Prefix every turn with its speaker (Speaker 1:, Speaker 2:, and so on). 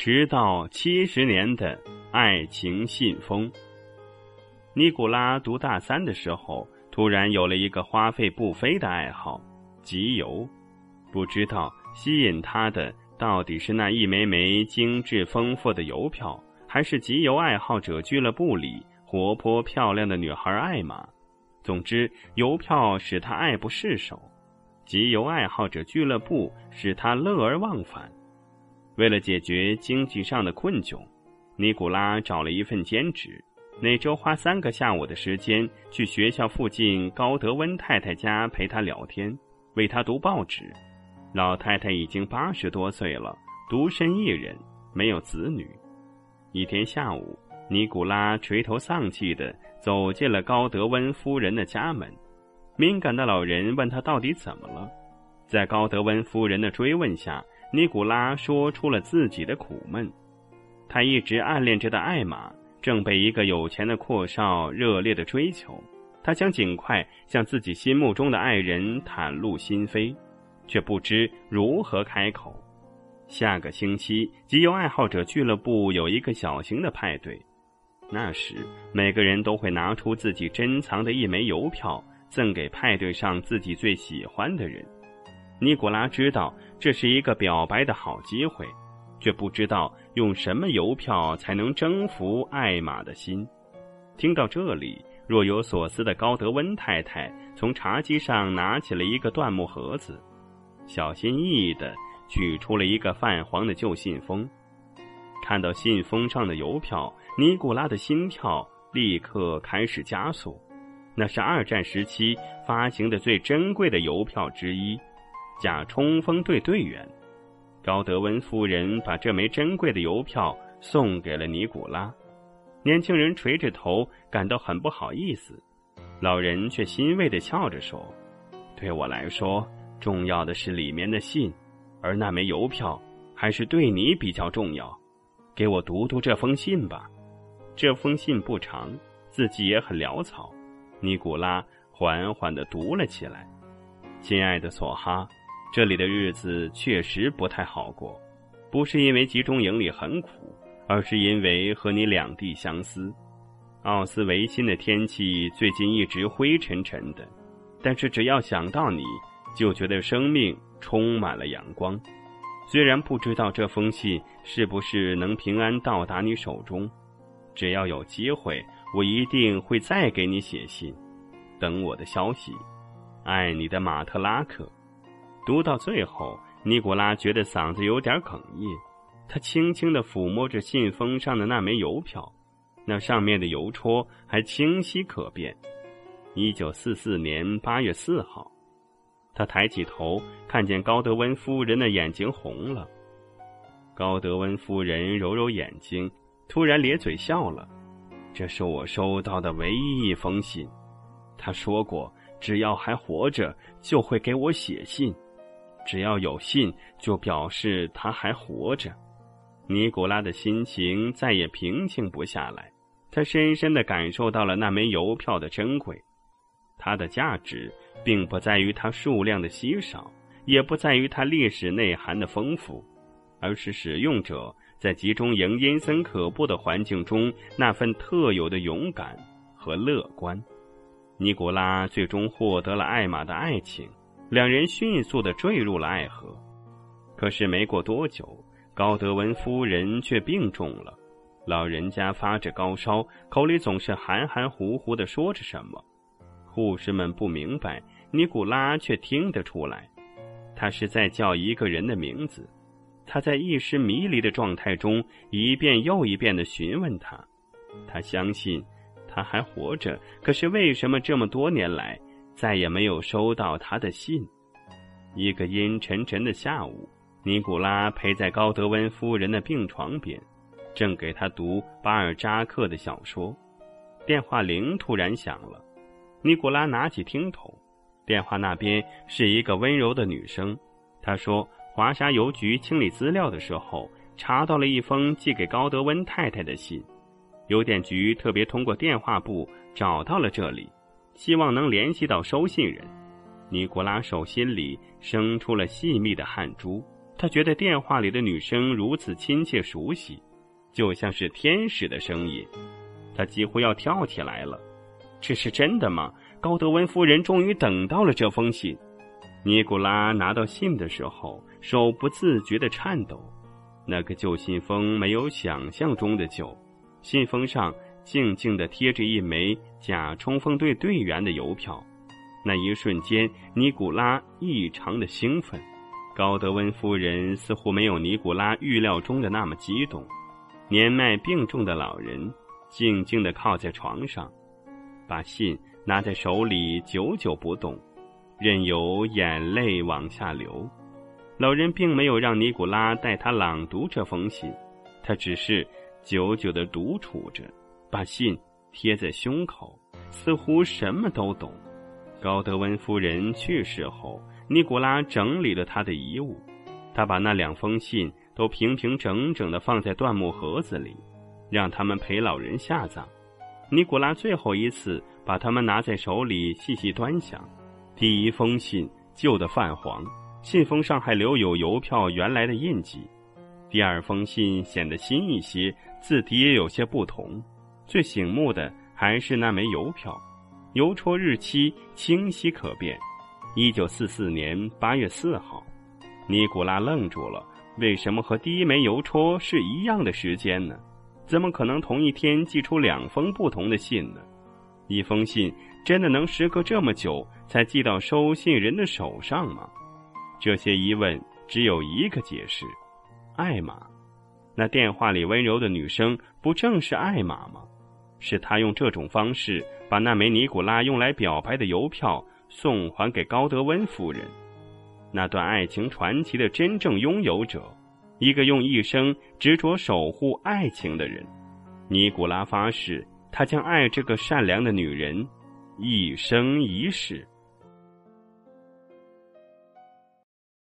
Speaker 1: 迟到七十年的爱情信封。尼古拉读大三的时候，突然有了一个花费不菲的爱好——集邮。不知道吸引他的到底是那一枚枚精致丰富的邮票，还是集邮爱好者俱乐部里活泼漂亮的女孩艾玛。总之，邮票使他爱不释手。集邮爱好者俱乐部使他乐而忘返。为了解决经济上的困窘，尼古拉找了一份兼职，每周花三个下午的时间去学校附近高德温太太家陪她聊天，为她读报纸。老太太已经八十多岁了，独身一人，没有子女。一天下午，尼古拉垂头丧气地走进了高德温夫人的家门。敏感的老人问他到底怎么了，在高德温夫人的追问下，尼古拉说出了自己的苦闷。他一直暗恋着的艾玛正被一个有钱的阔少热烈的追求，他想尽快向自己心目中的爱人袒露心扉，却不知如何开口。下个星期，集邮爱好者俱乐部有一个小型的派对，那时每个人都会拿出自己珍藏的一枚邮票。赠给派对上自己最喜欢的人，尼古拉知道这是一个表白的好机会，却不知道用什么邮票才能征服艾玛的心。听到这里，若有所思的高德温太太从茶几上拿起了一个椴木盒子，小心翼翼地取出了一个泛黄的旧信封。看到信封上的邮票，尼古拉的心跳立刻开始加速。那是二战时期发行的最珍贵的邮票之一，假冲锋队队员高德温夫人把这枚珍贵的邮票送给了尼古拉。年轻人垂着头，感到很不好意思。老人却欣慰地笑着说：“对我来说，重要的是里面的信，而那枚邮票还是对你比较重要。给我读读这封信吧。这封信不长，字迹也很潦草。”尼古拉缓缓地读了起来：“亲爱的索哈，这里的日子确实不太好过，不是因为集中营里很苦，而是因为和你两地相思。奥斯维辛的天气最近一直灰沉沉的，但是只要想到你，就觉得生命充满了阳光。虽然不知道这封信是不是能平安到达你手中，只要有机会。”我一定会再给你写信，等我的消息。爱你的马特拉克。读到最后，尼古拉觉得嗓子有点哽咽。他轻轻的抚摸着信封上的那枚邮票，那上面的邮戳还清晰可辨。一九四四年八月四号。他抬起头，看见高德温夫人的眼睛红了。高德温夫人揉揉眼睛，突然咧嘴笑了。这是我收到的唯一一封信，他说过，只要还活着，就会给我写信。只要有信，就表示他还活着。尼古拉的心情再也平静不下来，他深深的感受到了那枚邮票的珍贵。它的价值，并不在于它数量的稀少，也不在于它历史内涵的丰富，而是使用者。在集中营阴森可怖的环境中，那份特有的勇敢和乐观，尼古拉最终获得了艾玛的爱情，两人迅速的坠入了爱河。可是没过多久，高德文夫人却病重了，老人家发着高烧，口里总是含含糊糊的说着什么。护士们不明白，尼古拉却听得出来，他是在叫一个人的名字。他在一时迷离的状态中，一遍又一遍的询问他。他相信他还活着，可是为什么这么多年来再也没有收到他的信？一个阴沉沉的下午，尼古拉陪在高德温夫人的病床边，正给他读巴尔扎克的小说。电话铃突然响了，尼古拉拿起听筒，电话那边是一个温柔的女声，她说。华沙邮局清理资料的时候，查到了一封寄给高德温太太的信。邮电局特别通过电话簿找到了这里，希望能联系到收信人。尼古拉手心里生出了细密的汗珠，他觉得电话里的女声如此亲切熟悉，就像是天使的声音，他几乎要跳起来了。这是真的吗？高德温夫人终于等到了这封信。尼古拉拿到信的时候，手不自觉的颤抖。那个旧信封没有想象中的旧，信封上静静的贴着一枚假冲锋队队员的邮票。那一瞬间，尼古拉异常的兴奋。高德温夫人似乎没有尼古拉预料中的那么激动。年迈病重的老人静静的靠在床上，把信拿在手里，久久不动。任由眼泪往下流，老人并没有让尼古拉带他朗读这封信，他只是久久的独处着，把信贴在胸口，似乎什么都懂。高德温夫人去世后，尼古拉整理了他的遗物，他把那两封信都平平整整的放在椴木盒子里，让他们陪老人下葬。尼古拉最后一次把它们拿在手里细细端详。第一封信旧的泛黄，信封上还留有邮票原来的印记。第二封信显得新一些，字体也有些不同。最醒目的还是那枚邮票，邮戳日期清晰可辨，一九四四年八月四号。尼古拉愣住了，为什么和第一枚邮戳是一样的时间呢？怎么可能同一天寄出两封不同的信呢？一封信真的能时隔这么久才寄到收信人的手上吗？这些疑问只有一个解释：艾玛。那电话里温柔的女声不正是艾玛吗？是他用这种方式把那枚尼古拉用来表白的邮票送还给高德温夫人。那段爱情传奇的真正拥有者，一个用一生执着守护爱情的人。尼古拉发誓。他将爱这个善良的女人，一生一世。